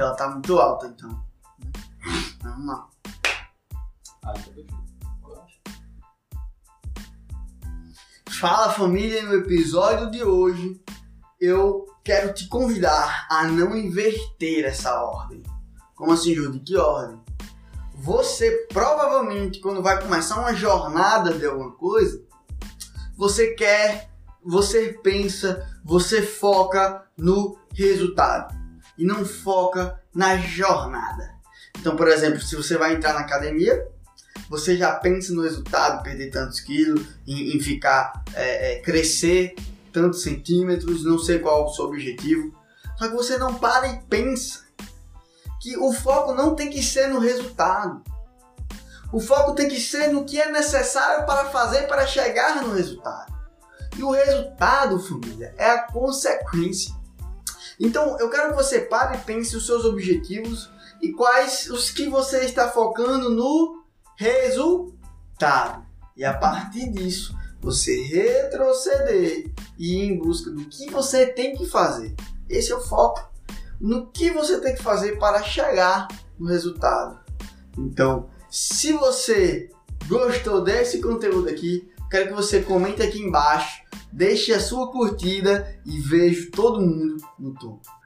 ela tá muito alta, então. Vamos lá. Ah, então. Fala família, no episódio de hoje eu quero te convidar a não inverter essa ordem. Como assim, Júlio? Que ordem? Você provavelmente, quando vai começar uma jornada de alguma coisa, você quer, você pensa, você foca no resultado e não foca na jornada. Então, por exemplo, se você vai entrar na academia, você já pensa no resultado, perder tantos quilos, em, em ficar, é, é, crescer tantos centímetros, não sei qual é o seu objetivo. Só que você não para e pensa que o foco não tem que ser no resultado. O foco tem que ser no que é necessário para fazer para chegar no resultado. E o resultado, família, é a consequência. Então, eu quero que você pare e pense os seus objetivos e quais os que você está focando no resultado. E a partir disso, você retroceder e ir em busca do que você tem que fazer. Esse é o foco. No que você tem que fazer para chegar no resultado. Então, se você gostou desse conteúdo aqui, quero que você comente aqui embaixo, deixe a sua curtida e vejo todo mundo no topo.